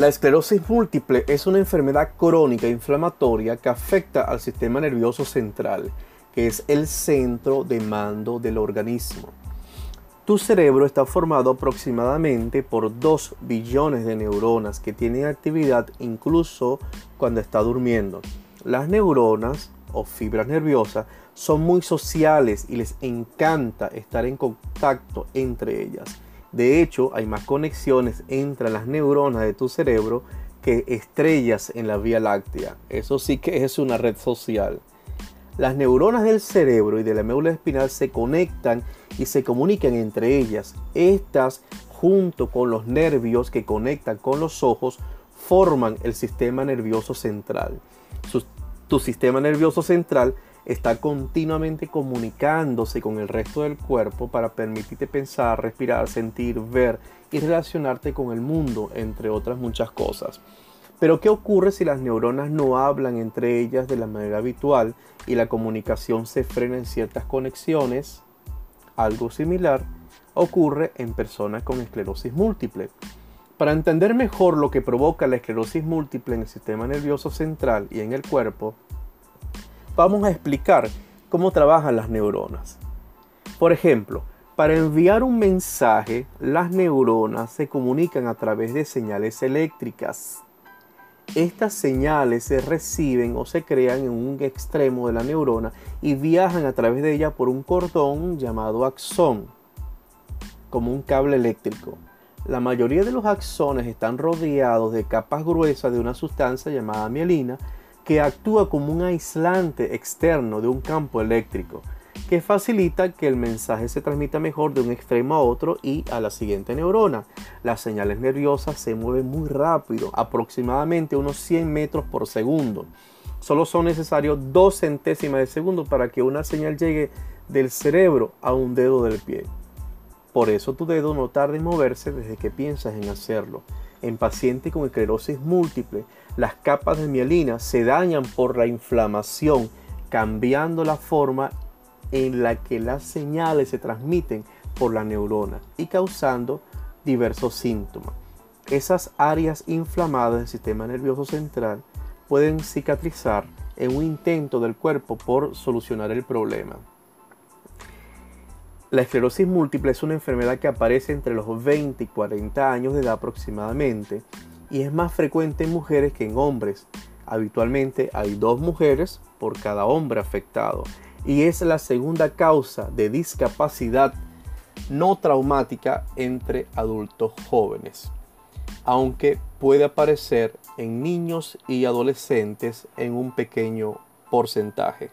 La esclerosis múltiple es una enfermedad crónica inflamatoria que afecta al sistema nervioso central, que es el centro de mando del organismo. Tu cerebro está formado aproximadamente por 2 billones de neuronas que tienen actividad incluso cuando está durmiendo. Las neuronas o fibras nerviosas son muy sociales y les encanta estar en contacto entre ellas. De hecho, hay más conexiones entre las neuronas de tu cerebro que estrellas en la Vía Láctea. Eso sí que es una red social. Las neuronas del cerebro y de la médula espinal se conectan y se comunican entre ellas. Estas, junto con los nervios que conectan con los ojos, forman el sistema nervioso central. tu sistema nervioso central está continuamente comunicándose con el resto del cuerpo para permitirte pensar, respirar, sentir, ver y relacionarte con el mundo, entre otras muchas cosas. Pero ¿qué ocurre si las neuronas no hablan entre ellas de la manera habitual y la comunicación se frena en ciertas conexiones? Algo similar ocurre en personas con esclerosis múltiple. Para entender mejor lo que provoca la esclerosis múltiple en el sistema nervioso central y en el cuerpo, vamos a explicar cómo trabajan las neuronas. Por ejemplo, para enviar un mensaje, las neuronas se comunican a través de señales eléctricas. Estas señales se reciben o se crean en un extremo de la neurona y viajan a través de ella por un cordón llamado axón, como un cable eléctrico. La mayoría de los axones están rodeados de capas gruesas de una sustancia llamada mielina que actúa como un aislante externo de un campo eléctrico que facilita que el mensaje se transmita mejor de un extremo a otro y a la siguiente neurona. Las señales nerviosas se mueven muy rápido, aproximadamente unos 100 metros por segundo. Solo son necesarios dos centésimas de segundo para que una señal llegue del cerebro a un dedo del pie. Por eso tu dedo no tarda en moverse desde que piensas en hacerlo. En pacientes con esclerosis múltiple, las capas de mielina se dañan por la inflamación, cambiando la forma en la que las señales se transmiten por la neurona y causando diversos síntomas. Esas áreas inflamadas del sistema nervioso central pueden cicatrizar en un intento del cuerpo por solucionar el problema. La esclerosis múltiple es una enfermedad que aparece entre los 20 y 40 años de edad aproximadamente y es más frecuente en mujeres que en hombres. Habitualmente hay dos mujeres por cada hombre afectado y es la segunda causa de discapacidad no traumática entre adultos jóvenes, aunque puede aparecer en niños y adolescentes en un pequeño porcentaje.